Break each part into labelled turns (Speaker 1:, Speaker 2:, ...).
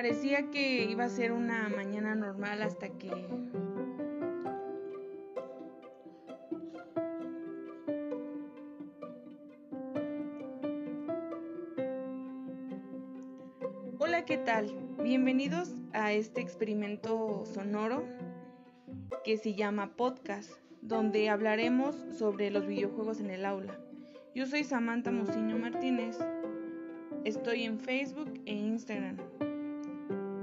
Speaker 1: parecía que iba a ser una mañana normal hasta que Hola, ¿qué tal? Bienvenidos a este experimento sonoro que se llama podcast, donde hablaremos sobre los videojuegos en el aula. Yo soy Samantha Mociño Martínez. Estoy en Facebook e Instagram.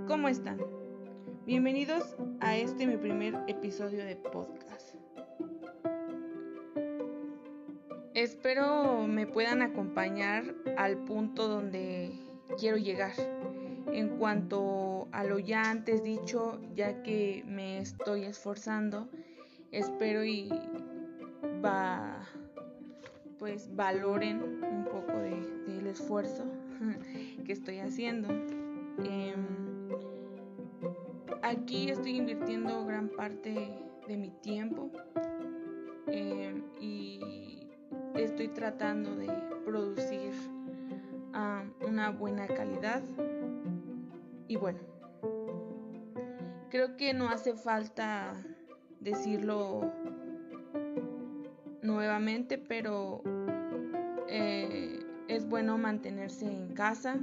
Speaker 1: ¿Cómo están? Bienvenidos a este mi primer episodio de podcast. Espero me puedan acompañar al punto donde quiero llegar. En cuanto a lo ya antes dicho, ya que me estoy esforzando, espero y va pues valoren un poco del esfuerzo que estoy haciendo. Em, Aquí estoy invirtiendo gran parte de mi tiempo em, y estoy tratando de producir una buena calidad. Y bueno, creo que no hace falta decirlo nuevamente, pero eh, es bueno mantenerse en casa,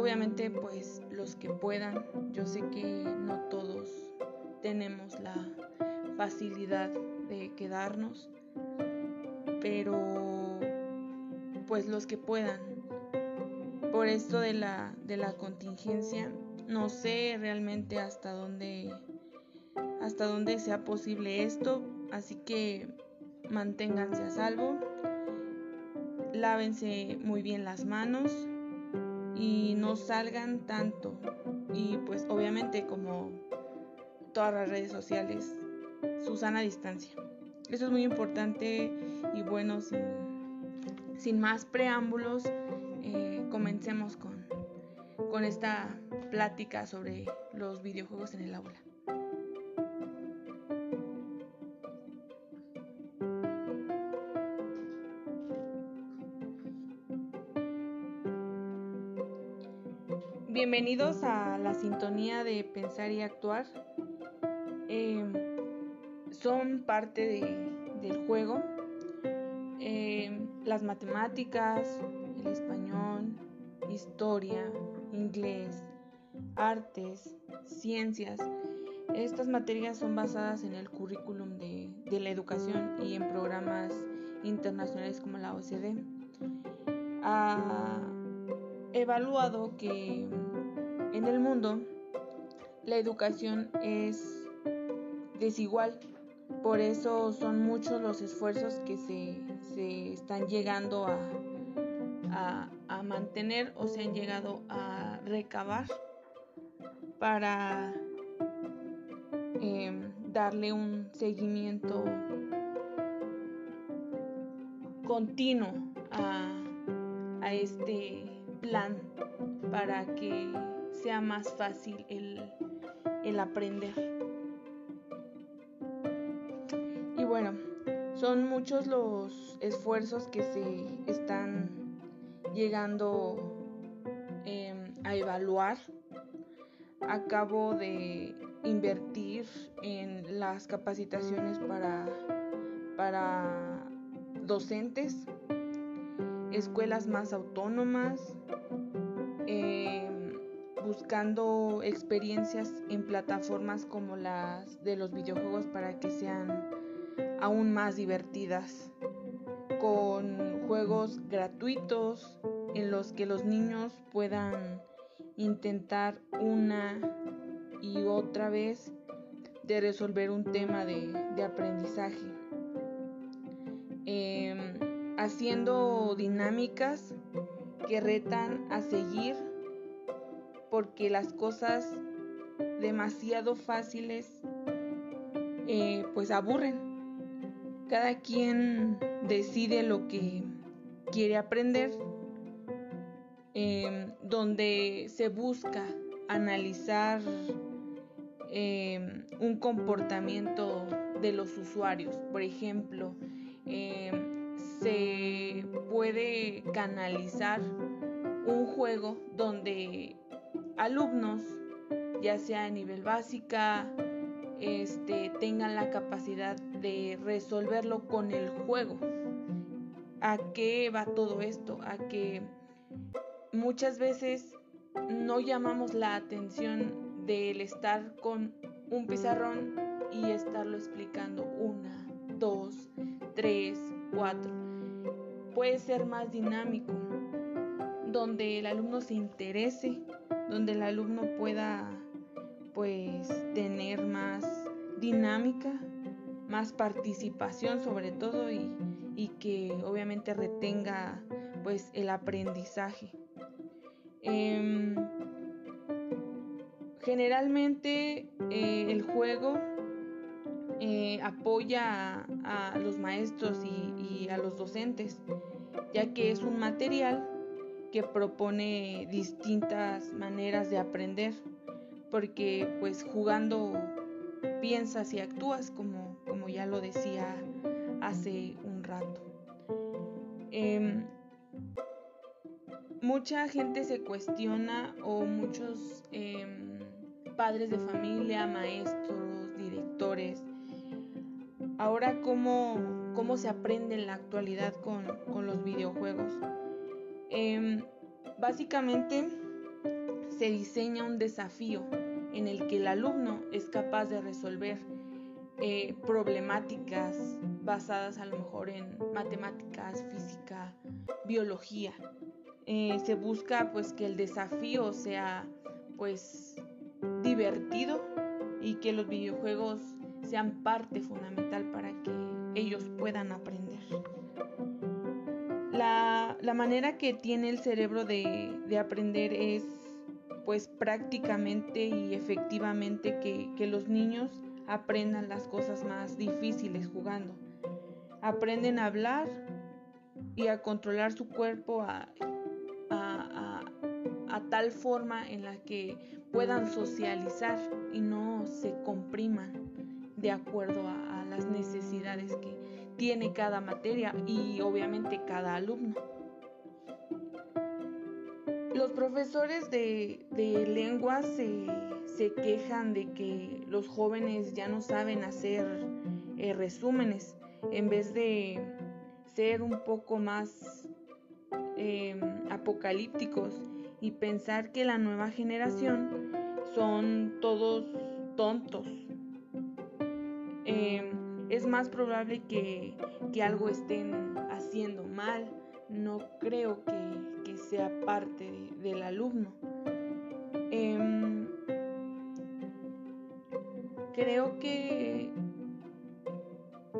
Speaker 1: Obviamente pues los que puedan, yo sé que no todos tenemos la facilidad de quedarnos, pero pues los que puedan. Por esto de la, de la contingencia, no sé realmente hasta dónde hasta dónde sea posible esto, así que manténganse a salvo. Lávense muy bien las manos, y no salgan tanto. Y pues obviamente como todas las redes sociales, su sana distancia. Eso es muy importante y bueno, sin, más preámbulos, eh, comencemos con, con esta plática sobre los videojuegos en el aula. Bienvenidos a la sintonía de pensar y actuar. Em, son parte del juego. Em, las matemáticas, el español, historia, inglés, artes, ciencias. Estas materias son basadas en el currículum de, la educación y en programas internacionales como la OCDE. Evaluado que en el mundo, la educación es desigual, por eso son muchos los esfuerzos que se, están llegando a, mantener o se han llegado a recabar para em, darle un seguimiento continuo a, a este plan para que sea más fácil el, aprender. Y bueno, son muchos los esfuerzos que se están llegando em, a evaluar. Acabo de invertir en las capacitaciones para, para docentes, escuelas más autónomas, buscando experiencias en plataformas como las de los videojuegos para que sean aún más divertidas, con juegos gratuitos en los que los niños puedan intentar una y otra vez de resolver un tema de, aprendizaje. Em, haciendo dinámicas que retan a seguir porque las cosas demasiado fáciles eh, pues aburren. Cada quien decide lo que quiere aprender, em, donde se busca analizar em, un comportamiento de los usuarios. Por ejemplo, em, canalizar un juego donde alumnos, ya sea a nivel básica, este, tengan la capacidad de resolverlo con el juego. ¿A qué va todo esto? A que muchas veces no llamamos la atención del estar con un pizarrón y estarlo explicando una, dos, tres, cuatro. Puede ser más dinámico, donde el alumno se interese, donde el alumno pueda pues tener más dinámica, más participación sobre todo y, que obviamente retenga pues el aprendizaje. Em, generalmente eh, el juego eh, apoya a, los maestros y, a los docentes, ya que es un material que propone distintas maneras de aprender, porque pues jugando piensas y actúas, como, como ya lo decía hace un rato. Em, mucha gente se cuestiona o muchos em, padres de familia, maestros, directores, ahora cómo, cómo se aprende en la actualidad con, con los videojuegos. Em, básicamente se diseña un desafío en el que el alumno es capaz de resolver eh, problemáticas basadas a lo mejor en matemáticas, física, biología. Eh, se busca pues que el desafío sea pues divertido y que los videojuegos sean parte fundamental para que ellos puedan aprender. La, manera que tiene el cerebro de, de aprender es pues prácticamente y efectivamente que, los niños aprendan las cosas más difíciles jugando. Aprenden a hablar y a controlar su cuerpo a, tal forma en la que puedan socializar y no se compriman de acuerdo a las necesidades que tiene cada materia y obviamente cada alumno. Los profesores de, lengua se, quejan de que los jóvenes ya no saben hacer eh, resúmenes en vez de ser un poco más em, apocalípticos y pensar que la nueva generación son todos tontos. Em, es más probable que, algo estén haciendo mal. No creo que, sea parte del alumno. Em, creo que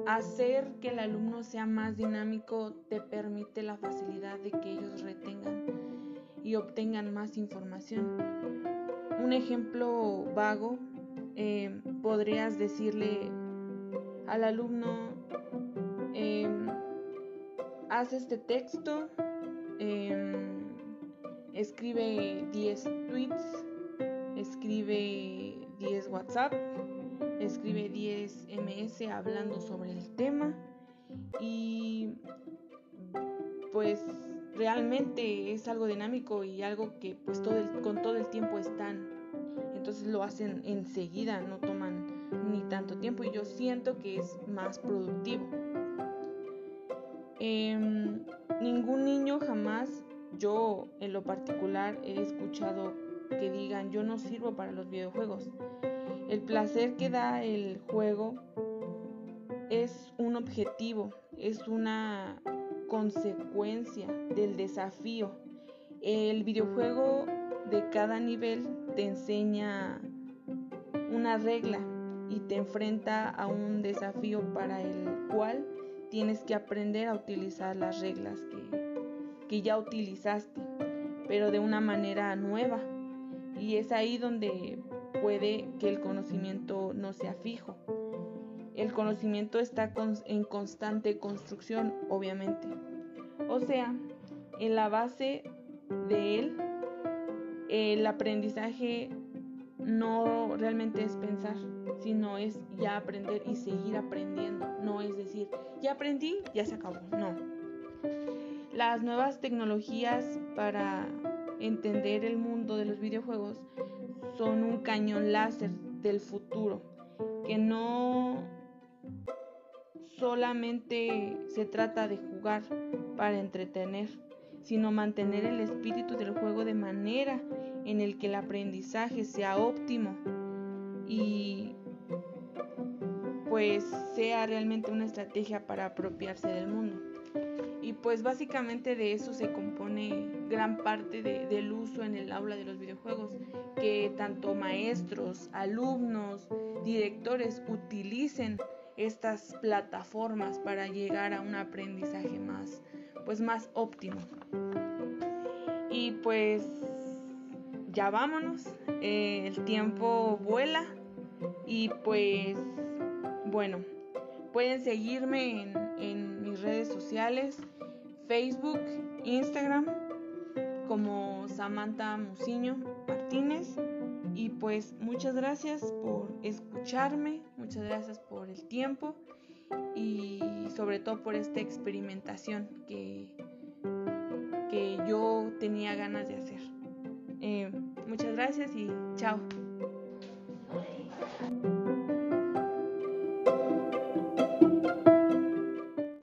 Speaker 1: hacer que el alumno sea más dinámico te permite la facilidad de que ellos retengan y obtengan más información. Un ejemplo vago, em, podrías decirle al alumno, em, haz este texto, escribe 10 tweets, escribe 10 WhatsApp, escribe 10 MS hablando sobre el tema y pues realmente es algo dinámico y algo que pues todo con todo el tiempo están. Entonces lo hacen enseguida, no toman ni tanto tiempo y yo siento que es más productivo. Em, ningún niño jamás yo en lo particular he escuchado que digan yo no sirvo para los videojuegos. El placer que da el juego es un objetivo, es una consecuencia del desafío. El videojuego de cada nivel te enseña una regla y te enfrenta a un desafío para el cual tienes que aprender a utilizar las reglas que, que ya utilizaste, pero de una manera nueva. Y es ahí donde puede que el conocimiento no sea fijo. El conocimiento está en constante construcción, obviamente. O sea, en la base de él, el aprendizaje no realmente es pensar, sino es ya aprender y seguir aprendiendo. No es decir, ya aprendí, ya se acabó. No las nuevas tecnologías para entender el mundo de los videojuegos son un cañón láser del futuro, que no solamente se trata de jugar para entretener, sino mantener el espíritu del juego de manera en el que el aprendizaje sea óptimo y pues sea realmente una estrategia para apropiarse del mundo. Y pues básicamente de eso se compone gran parte del uso en el aula de los videojuegos, que tanto maestros, alumnos, directores utilicen estas plataformas para llegar a un aprendizaje más, pues más óptimo. Y pues ya vámonos, eh, el tiempo vuela y pues bueno, pueden seguirme en, mis redes sociales, Facebook, Instagram, como Samantha Musiño Martínez. Y pues muchas gracias por escucharme, muchas gracias por el tiempo y sobre todo por esta experimentación que, que yo tenía ganas de hacer. Eh, muchas gracias y chao.